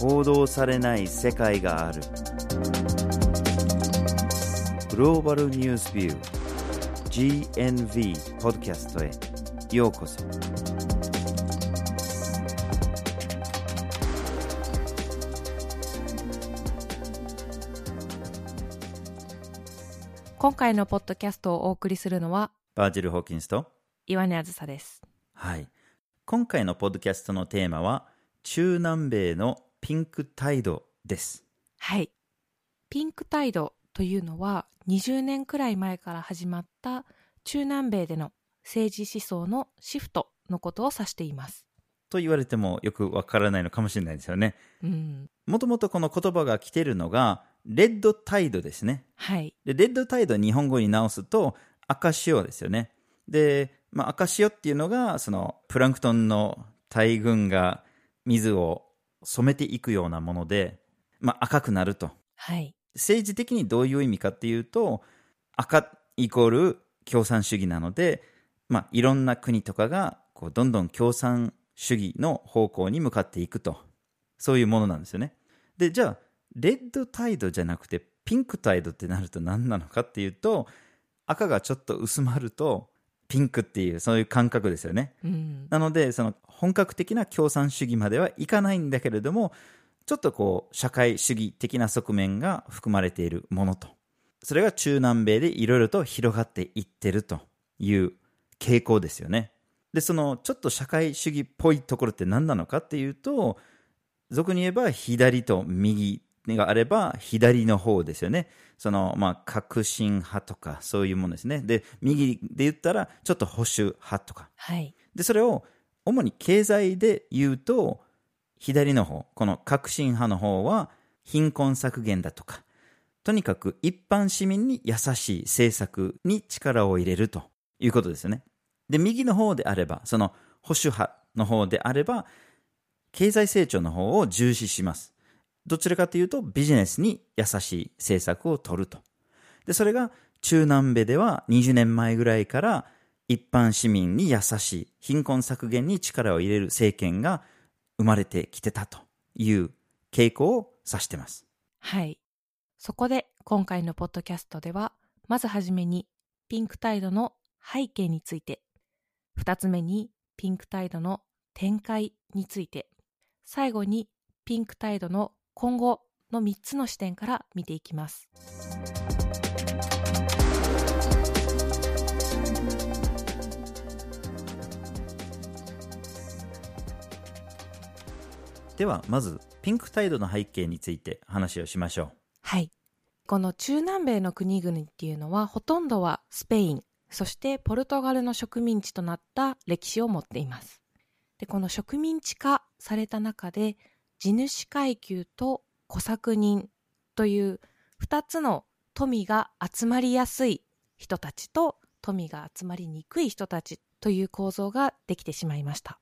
報道されない世界がある。グローバルニュースビュー GNV ポッドキャストへようこそ。今回のポッドキャストをお送りするのはバージル・ホーキンスと岩根あずさです。はい。今回のポッドキャストのテーマは中南米のピンクタイドです。はい。ピンクタイドというのは20年くらい前から始まった中南米での政治思想のシフトのことを指しています。と言われてもよくわからないのかもしれないですよね。うん。もともとこの言葉が来てるのがレッドタイドですね。はい。でレッドタイド日本語に直すと赤潮ですよね。で、まあ、赤潮っていうのがそのプランクトンの大群が水を染めていくようなもので、まあ、赤くなると。はい。政治的にどういう意味かっていうと赤イコール共産主義なので、まあ、いろんな国とかがこうどんどん共産主義の方向に向かっていくと。そういうものなんですよね。でじゃあレッドタイドじゃなくてピンクタイドってなると何なのかっていうと赤がちょっと薄まるとピンクっていうそういう感覚ですよね。うん。なのでその本格的な共産主義まではいかないんだけれどもちょっとこう社会主義的な側面が含まれているものと。それが中南米でいろいろと広がっていってるという傾向ですよね。でそのちょっと社会主義っぽいところって何なのかっていうと俗に言えば左と右があれば左の方ですよね。そのまあ革新派とかそういうものですね。で右で言ったらちょっと保守派とか。はい。でそれを主に経済で言うと左の方この革新派の方は貧困削減だとかとにかく一般市民に優しい政策に力を入れるということですよね。で右の方であればその保守派の方であれば経済成長の方を重視しますどちらかというとビジネスに優しい政策を取ると。でそれが中南米では20年前ぐらいから一般市民に優しい貧困削減に力を入れる政権が生まれてきてたという傾向を指してます。はい。そこで今回のポッドキャストではまずはじめにピンクタイドの背景について。二つ目にピンクタイドの展開について。最後にピンクタイドの今後の3つの視点から見ていきます。ではまずピンクタイドの背景について話をしましょう。はい。この中南米の国々っていうのはほとんどはスペインそしてポルトガルの植民地となった歴史を持っています。でこの植民地化された中で地主階級と小作人という2つの富が集まりやすい人たちと富が集まりにくい人たちという構造ができてしまいました。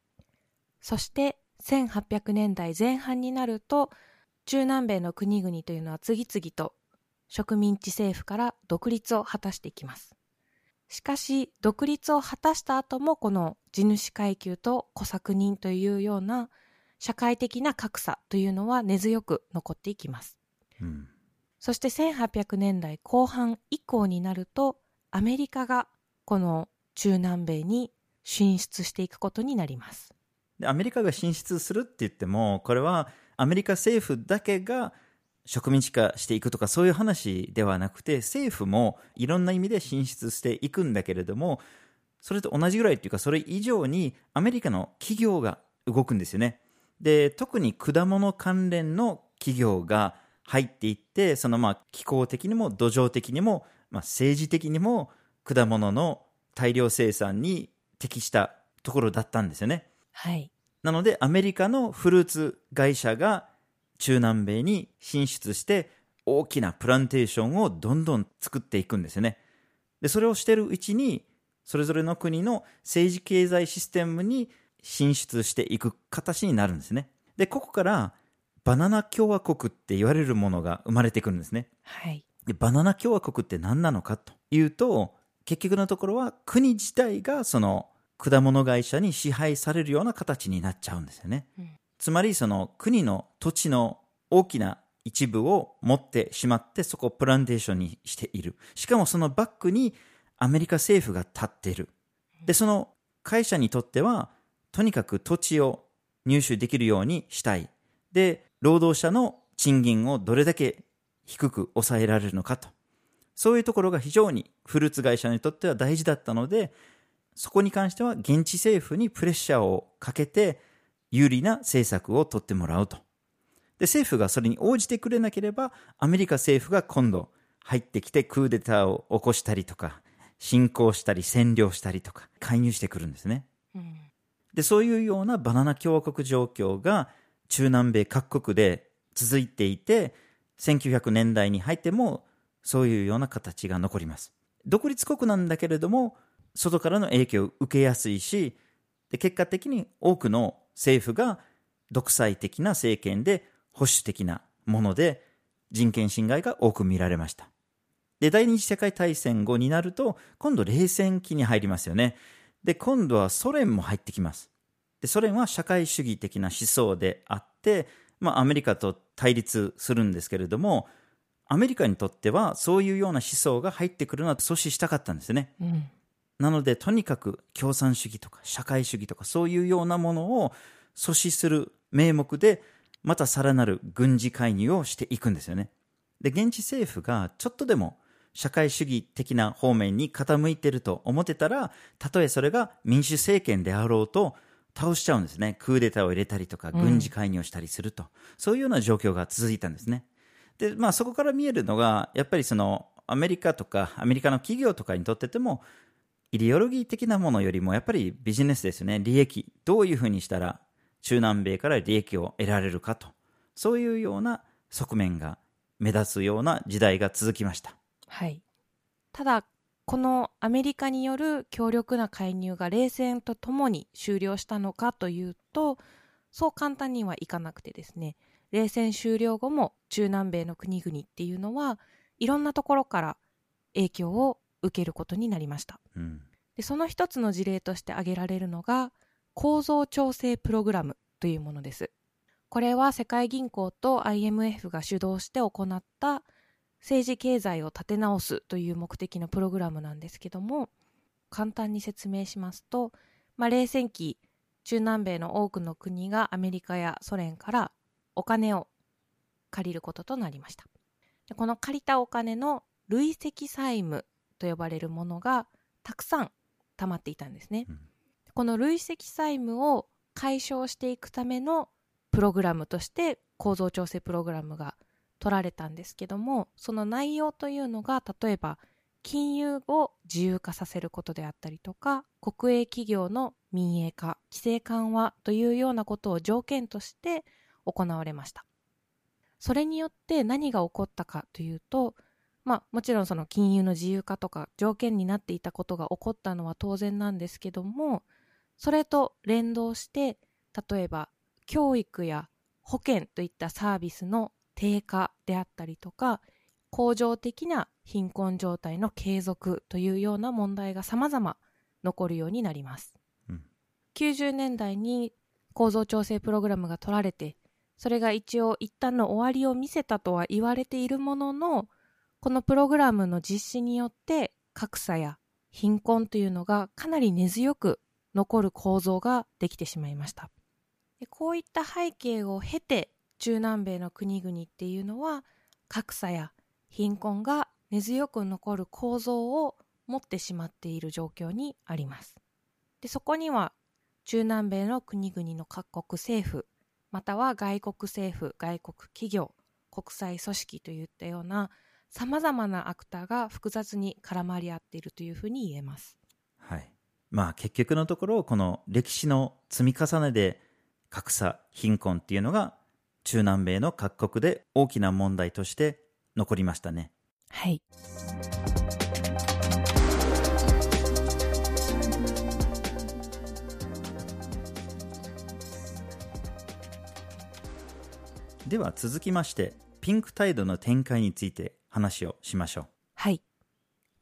そして1800年代前半になると中南米の国々というのは次々と植民地政府から独立を果たしていきます。しかし独立を果たした後もこの地主階級と小作人というような社会的な格差というのは根強く残っていきます。うん、そして1800年代後半以降になるとアメリカがこの中南米に進出していくことになります。でアメリカが進出するって言ってもこれはアメリカ政府だけが植民地化していくとかそういう話ではなくて政府もいろんな意味で進出していくんだけれどもそれと同じぐらいっていうかそれ以上にアメリカの企業が動くんですよねで特に果物関連の企業が入っていってそのまあ気候的にも土壌的にも、まあ、政治的にも果物の大量生産に適したところだったんですよねはいなのでアメリカのフルーツ会社が中南米に進出して大きなプランテーションをどんどん作っていくんですよね。でそれをしてるうちにそれぞれの国の政治経済システムに進出していく形になるんですね。でここからバナナ共和国って言われるものが生まれてくるんですね。はいでバナナ共和国って何なのかというと結局のところは国自体がその果物会社に支配されるような形になっちゃうんですよね。うんつまりその国の土地の大きな一部を持ってしまってそこをプランテーションにしている。しかもそのバックにアメリカ政府が立っている。で、その会社にとってはとにかく土地を入手できるようにしたい。で、労働者の賃金をどれだけ低く抑えられるのかと。そういうところが非常にフルーツ会社にとっては大事だったので、そこに関しては現地政府にプレッシャーをかけて有利な政策を取ってもらうと。で、政府がそれに応じてくれなければ、アメリカ政府が今度入ってきてクーデターを起こしたりとか、侵攻したり占領したりとか、介入してくるんですね。うん、で、そういうようなバナナ共和国状況が中南米各国で続いていて、1900年代に入ってもそういうような形が残ります。独立国なんだけれども、外からの影響を受けやすいし、で結果的に多くの政府が独裁的な政権で保守的なもので人権侵害が多く見られました。で、第二次世界大戦後になると、今度冷戦期に入りますよね。で、今度はソ連も入ってきます。で、ソ連は社会主義的な思想であって、まあ、アメリカと対立するんですけれども、アメリカにとってはそういうような思想が入ってくるのは阻止したかったんですね。うん、なので、とにかく共産主義とか社会主義とかそういうようなものを阻止する名目で、またさらなる軍事介入をしていくんですよね。で、現地政府がちょっとでも社会主義的な方面に傾いてると思ってたら、たとえそれが民主政権であろうと、倒しちゃうんですね。クーデターを入れたりとか、軍事介入をしたりすると、うん、そういうような状況が続いたんですね。で、まあそこから見えるのが、やっぱりその、アメリカとか、アメリカの企業とかにとってても、イデオロギー的なものよりも、やっぱりビジネスですね。利益。どういうふうにしたら、中南米から利益を得られるかと。そういうような側面が目立つような時代が続きました。はい。ただ、このアメリカによる強力な介入が冷戦とともに終了したのかというと、そう簡単にはいかなくてですね、冷戦終了後も中南米の国々っていうのはいろんなところから影響を受けることになりました。うん、でその一つの事例として挙げられるのが構造調整プログラムというものです。これは世界銀行と IMF が主導して行った政治経済を立て直すという目的のプログラムなんですけども簡単に説明しますと、まあ、冷戦期中南米の多くの国がアメリカやソ連からお金を借りることとなりました。でこの借りたお金の累積債務と呼ばれるものがたくさん溜まっていたんですね、うん、この累積債務を解消していくためのプログラムとして構造調整プログラムが取られたんですけどもその内容というのが例えば金融を自由化させることであったりとか国営企業の民営化規制緩和というようなことを条件として行われました。それによって何が起こったかというとまあもちろんその金融の自由化とか条件になっていたことが起こったのは当然なんですけどもそれと連動して例えば教育や保険といったサービスの低下であったりとか恒常的な貧困状態の継続というような問題が様々残るようになります、うん、90年代に構造調整プログラムが取られてそれが一応一旦の終わりを見せたとは言われているもののこのプログラムの実施によって格差や貧困というのがかなり根強く残る構造ができてしまいました。こういった背景を経て中南米の国々っていうのは格差や貧困が根強く残る構造を持ってしまっている状況にあります。でそこには中南米の国々の各国政府または外国政府外国企業国際組織といったようなさまざまなアクターが複雑に絡まり合っているというふうに言えます。はいまあ、結局のところこの歴史の積み重ねで格差貧困っていうのが中南米の各国で大きな問題として残りましたね。はい。では続きましてピンクタイドの展開について話をしましょう。はい。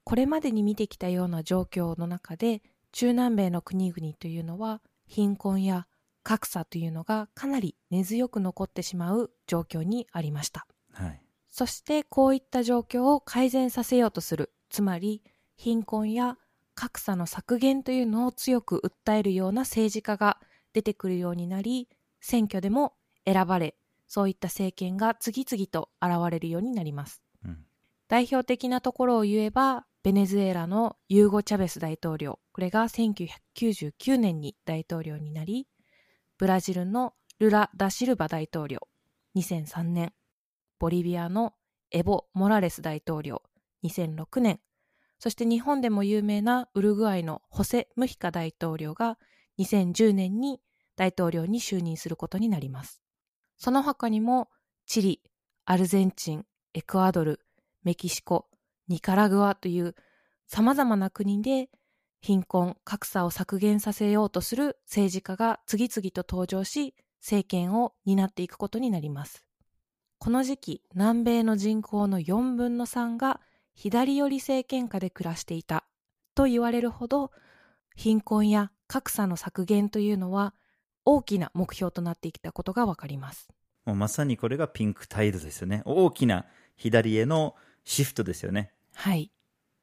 これまでに見てきたような状況の中で中南米の国々というのは貧困や格差というのがかなり根強く残ってしまう状況にありました。はい。そしてこういった状況を改善させようとする、つまり貧困や格差の削減というのを強く訴えるような政治家が出てくるようになり、選挙でも選ばれ、そういった政権が次々と現れるようになります。うん。代表的なところを言えば、ベネズエラのユーゴ・チャベス大統領、これが1999年に大統領になり、ブラジルのルラ・ダ・シルバ大統領、2003年、ボリビアのエボ・モラレス大統領、2006年、そして日本でも有名なウルグアイのホセ・ムヒカ大統領が2010年に大統領に就任することになります。その他にも、チリ、アルゼンチン、エクアドル、メキシコ、ニカラグアという様々な国で貧困、格差を削減させようとする政治家が次々と登場し、政権を担っていくことになります。この時期、南米の人口の4分の3が左寄り政権下で暮らしていたと言われるほど、貧困や格差の削減というのは大きな目標となってきたことがわかります。もうまさにこれがピンクタイドですよね。大きな左へのシフトですよね。はい。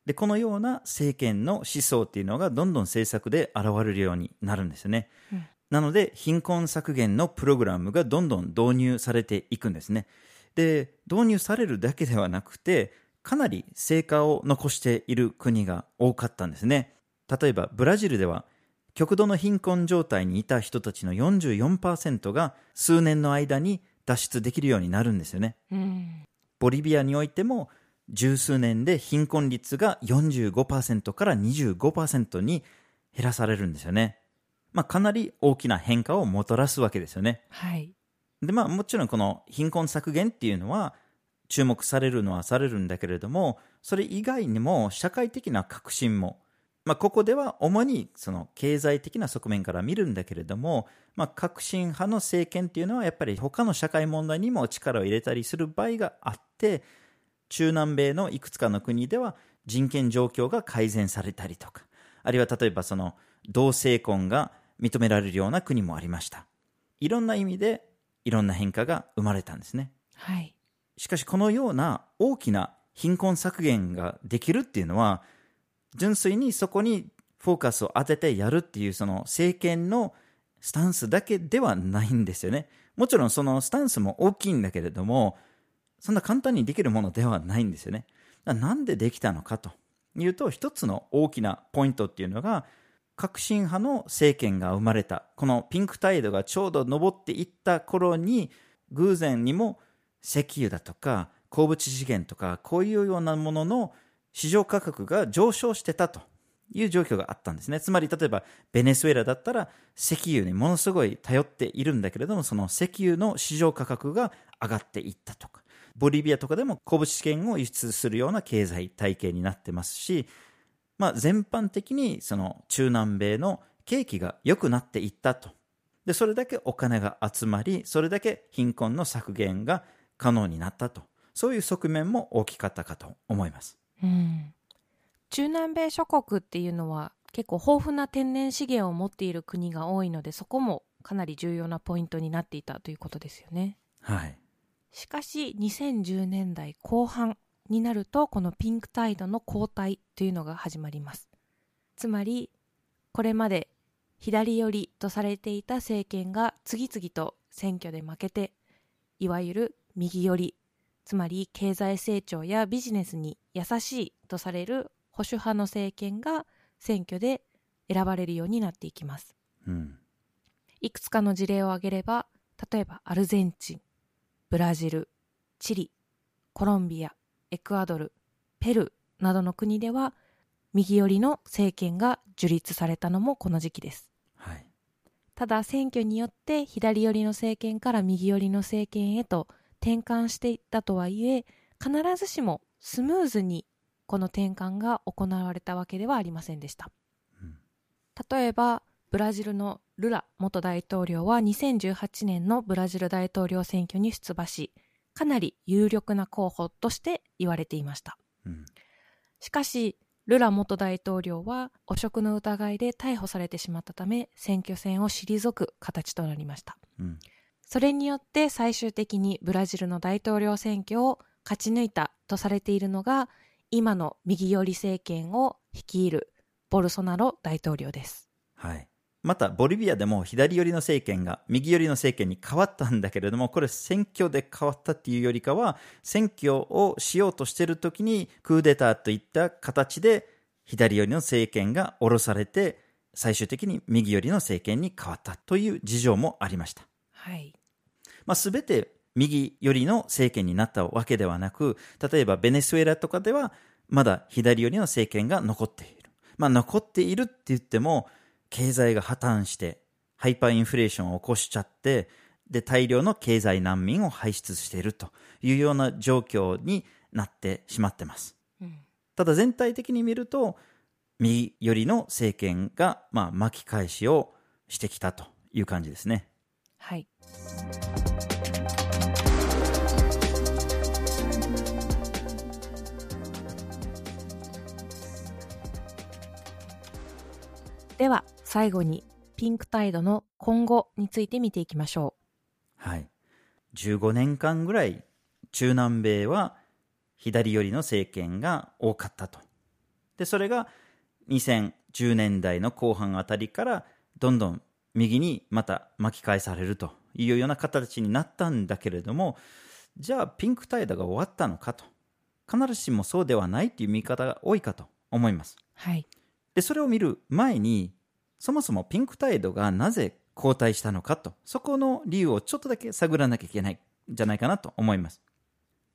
で、このような政権の思想っていうのがどんどん政策で現れるようになるんですよね。うんなので、貧困削減のプログラムがどんどん導入されていくんですね。で、導入されるだけではなくて、かなり成果を残している国が多かったんですね。例えば、ブラジルでは、極度の貧困状態にいた人たちの44%が数年の間に脱出できるようになるんですよね。うん。ボリビアにおいても十数年で貧困率が45%から25%に減らされるんですよね。まあかなり大きな変化をもたらすわけですよね。はい。でまあもちろんこの貧困削減っていうのは注目されるのはされるんだけれども、それ以外にも社会的な革新も、まあここでは主にその経済的な側面から見るんだけれども、まあ革新派の政権っていうのはやっぱり他の社会問題にも力を入れたりする場合があって、中南米のいくつかの国では人権状況が改善されたりとか、あるいは例えばその同性婚が認められるような国もありました。いろんな意味でいろんな変化が生まれたんですね。はい。しかしこのような大きな貧困削減ができるっていうのは、純粋にそこにフォーカスを当ててやるっていうその政権のスタンスだけではないんですよね。もちろんそのスタンスも大きいんだけれども、そんな簡単にできるものではないんですよね。なんでできたのかというと、一つの大きなポイントっていうのが、革新派の政権が生まれた。このピンクタイドがちょうど上っていった頃に、偶然にも石油だとか鉱物資源とかこういうようなものの市場価格が上昇してたという状況があったんですね。つまり例えばベネズエラだったら石油にものすごい頼っているんだけれどもその石油の市場価格が上がっていったとかボリビアとかでも鉱物資源を輸出するような経済体系になってますし、まあ、全般的にその中南米の景気が良くなっていったと。で、それだけお金が集まり、それだけ貧困の削減が可能になったと。そういう側面も大きかったかと思います。うん。中南米諸国っていうのは結構豊富な天然資源を持っている国が多いのでそこもかなり重要なポイントになっていたということですよね。はい。しかし2010年代後半になるとこのピンクタイドの後退というのが始まります。つまりこれまで左寄りとされていた政権が次々と選挙で負けていわゆる右寄りつまり経済成長やビジネスに優しいとされる保守派の政権が選挙で選ばれるようになっていきます。うん。いくつかの事例を挙げれば、例えばアルゼンチン、ブラジル、チリ、コロンビア、エクアドル、ペルーなどの国では、右寄りの政権が樹立されたのもこの時期です。はい。ただ選挙によって左寄りの政権から右寄りの政権へと転換していったとはいえ、必ずしもスムーズにこの転換が行われたわけではありませんでした。うん例えば、ブラジルのルラ元大統領は2018年のブラジル大統領選挙に出馬し、かなり有力な候補として言われていました。うん。しかし、ルラ元大統領は汚職の疑いで逮捕されてしまったため選挙戦を退く形となりましたうん。それによって最終的にブラジルの大統領選挙を勝ち抜いたとされているのが今の右寄り政権を率いるボルソナロ大統領ですはい。また、ボリビアでも左寄りの政権が右寄りの政権に変わったんだけれども、これ選挙で変わったっていうよりかは、選挙をしようとしている時にクーデターといった形で左寄りの政権が下ろされて、最終的に右寄りの政権に変わったという事情もありました。はいまあ、全て右寄りの政権になったわけではなく、例えばベネズエラとかでは、まだ左寄りの政権が残っている。まあ、残っているって言っても、経済が破綻して、ハイパーインフレーションを起こしちゃって、で、大量の経済難民を輩出しているというような状況になってしまってます。うんただ全体的に見ると、右寄りの政権が、まあ、巻き返しをしてきたという感じですね。はいでは最後にピンクタイドの今後について見ていきましょはい。15年間ぐらい中南米は左寄りの政権が多かったと。で、それが2010年代の後半あたりからどんどん右にまた巻き返されるというような形になったんだけれども、じゃあピンクタイドが終わったのかと。必ずしもそうではないという見方が多いかと思います。うはいで、それを見る前に、そもそもピンクタイドがなぜ後退したのかと、そこの理由をちょっとだけ探らなきゃいけないんじゃないかなと思います。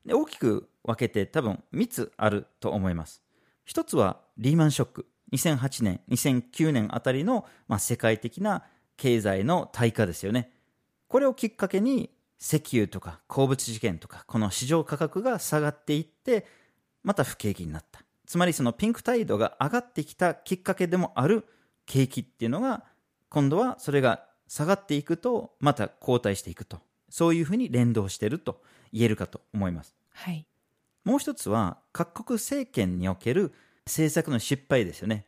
で大きく分けて多分3つあると思います。一つはリーマンショック。2008年、2009年あたりの、まあ、世界的な経済の対価ですよね。これをきっかけに石油とか鉱物事件とかこの市場価格が下がっていってまた不景気になったつまりそのピンクタイドが上がってきたきっかけでもある景気っていうのが今度はそれが下がっていくとまた後退していくとそういうふうに連動していると言えるかと思いますはいもう一つは各国政権における政策の失敗ですよね。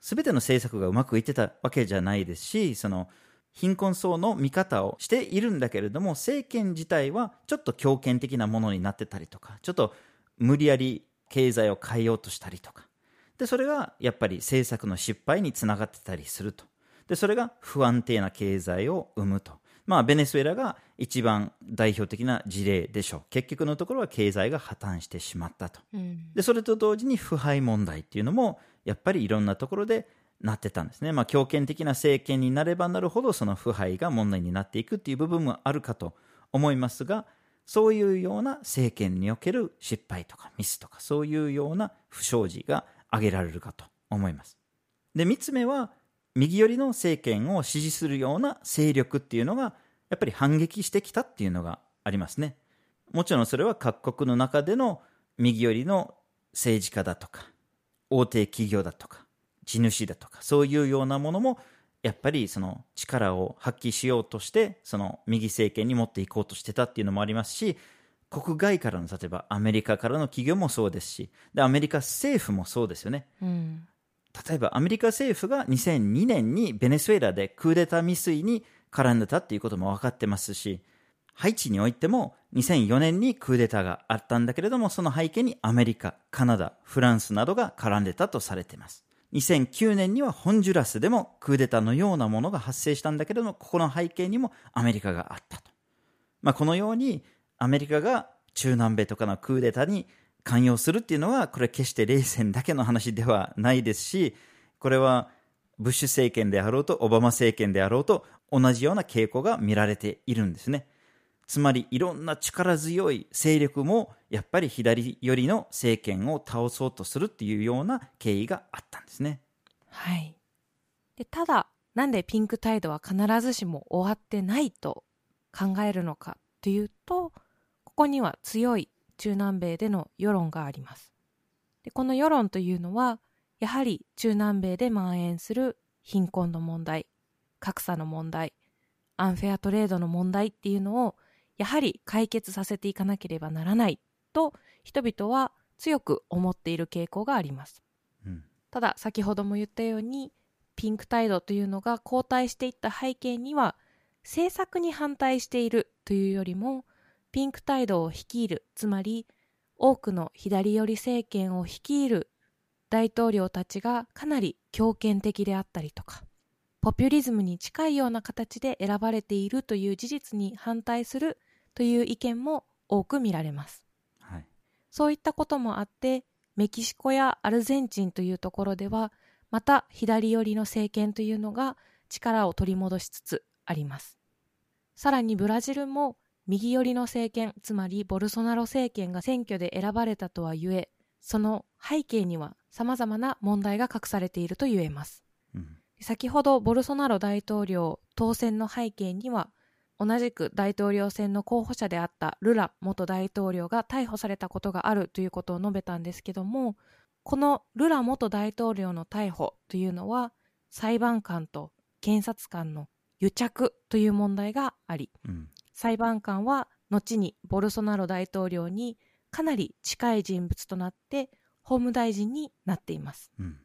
すべての政策がうまくいってたわけじゃないですし、その貧困層の見方をしているんだけれども、政権自体はちょっと強権的なものになってたりとか、ちょっと無理やり経済を変えようとしたりとか。で、それがやっぱり政策の失敗につながってたりすると。で、それが不安定な経済を生むと。まあ、ベネズエラが一番代表的な事例でしょう。結局のところは経済が破綻してしまったと。うんで、それと同時に腐敗問題っていうのも、やっぱりいろんなところでなってたんですね。まあ、強権的な政権になればなるほど、その腐敗が問題になっていくっていう部分もあるかと思いますが、そういうような政権における失敗とかミスとか、そういうような不祥事が挙げられるかと思います。で、三つ目は、右寄りの政権を支持するような勢力っていうのが、やっぱり反撃してきたっていうのがありますね。もちろんそれは各国の中での右寄りの政治家だとか、大手企業だとか、地主だとか、そういうようなものも、やっぱりその力を発揮しようとして、その右政権に持っていこうとしてたっていうのもありますし、国外からの、例えばアメリカからの企業もそうですし、で、アメリカ政府もそうですよね。うん例えばアメリカ政府が2002年にベネズエラでクーデター未遂に絡んでたっていうことも分かってますし、ハイチにおいても2004年にクーデターがあったんだけれども、その背景にアメリカ、カナダ、フランスなどが絡んでたとされています。2009年にはホンジュラスでもクーデターのようなものが発生したんだけれども、ここの背景にもアメリカがあったと。まあ、このようにアメリカが中南米とかのクーデターに関与するっていうのは、これ決して冷戦だけの話ではないですし、これはブッシュ政権であろうと、オバマ政権であろうと、同じような傾向が見られているんですね。つまり、いろんな力強い勢力も、やっぱり左寄りの政権を倒そうとするっていうような経緯があったんですね。はいでただなんでピンクタイドは必ずしも終わってないと考えるのかというとここには強い中南米での世論があります。でこの世論というのはやはり中南米で蔓延する貧困の問題格差の問題アンフェアトレードの問題っていうのをやはり解決させていかなければならないと人々は強く思っている傾向があります。うん。ただ先ほども言ったようにピンク態度というのが後退していった背景には政策に反対しているというよりもピンク態度を率いるつまり多くの左寄り政権を率いる大統領たちがかなり強権的であったりとかポピュリズムに近いような形で選ばれているという事実に反対するという意見も多く見られますはい。そういったこともあって、メキシコやアルゼンチンというところでは、また左寄りの政権というのが力を取り戻しつつあります。さらにブラジルも右寄りの政権、つまりボルソナロ政権が選挙で選ばれたとはゆえ、その背景には様々な問題が隠されていると言えます。うん。先ほどボルソナロ大統領当選の背景には同じく大統領選の候補者であったルラ元大統領が逮捕されたことがあるということを述べたんですけどもこのルラ元大統領の逮捕というのは裁判官と検察官の癒着という問題がありうん。裁判官は後にボルソナロ大統領にかなり近い人物となって法務大臣になっていますうん。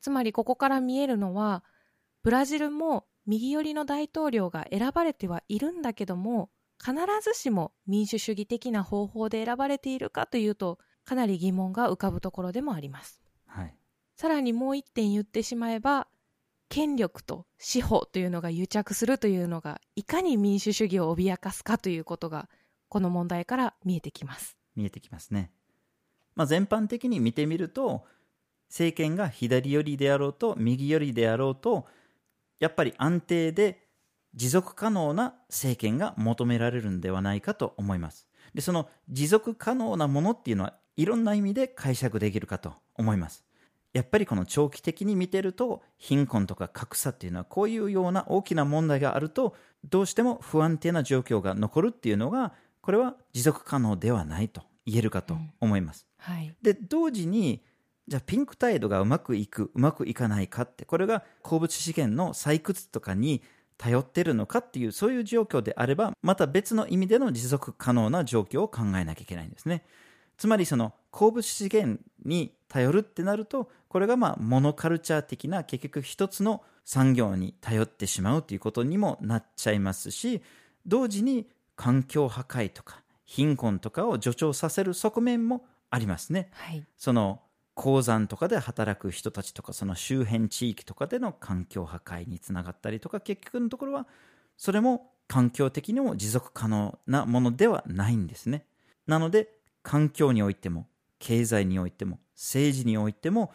つまりここから見えるのはブラジルも右寄りの大統領が選ばれてはいるんだけども必ずしも民主主義的な方法で選ばれているかというとかなり疑問が浮かぶところでもありますはい。さらにもう一点言ってしまえば権力と司法というのが癒着するというのがいかに民主主義を脅かすかということがこの問題から見えてきます見えてきますね。まあ、全般的に見てみると政権が左寄りであろうと右寄りであろうとやっぱり安定で持続可能な政権が求められるんではないかと思います。でその持続可能なものっていうのはいろんな意味で解釈できるかと思います。やっぱりこの長期的に見てると貧困とか格差っていうのはこういうような大きな問題があるとどうしても不安定な状況が残るっていうのがこれは持続可能ではないと言えるかと思います。はい。で同時にじゃあピンク態度がうまくいくうまくいかないかってこれが鉱物資源の採掘とかに頼ってるのかっていうそういう状況であればまた別の意味での持続可能な状況を考えなきゃいけないんですねつまりその鉱物資源に頼るってなるとこれがまあモノカルチャー的な結局一つの産業に頼ってしまうということにもなっちゃいますし同時に環境破壊とか貧困とかを助長させる側面もありますね。はい。その鉱山とかで働く人たちとかその周辺地域とかでの環境破壊につながったりとか結局のところはそれも環境的にも持続可能なものではないんですね。なので環境においても経済においても政治においても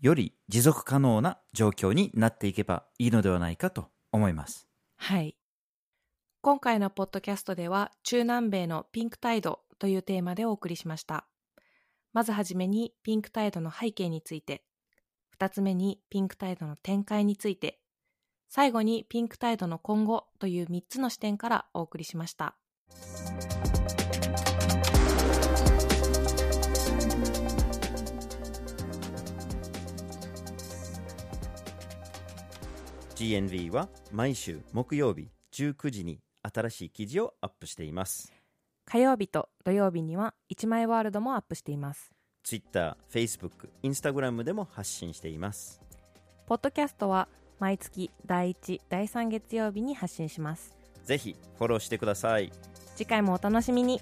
より持続可能な状況になっていけばいいのではないかと思いますはい。今回のポッドキャストでは、中南米のピンクタイドというテーマでお送りしました。まずはじめにピンクタイドの背景について、二つ目にピンクタイドの展開について、最後にピンクタイドの今後という三つの視点からお送りしました。GNV は毎週木曜日19時に新しい記事をアップしています火曜日と土曜日には一枚ワールドもアップしています。Twitter、Facebook、Instagram でも発信していますポッドキャストは毎月第1、第3月曜日に発信します。ぜひフォローしてください次回もお楽しみに。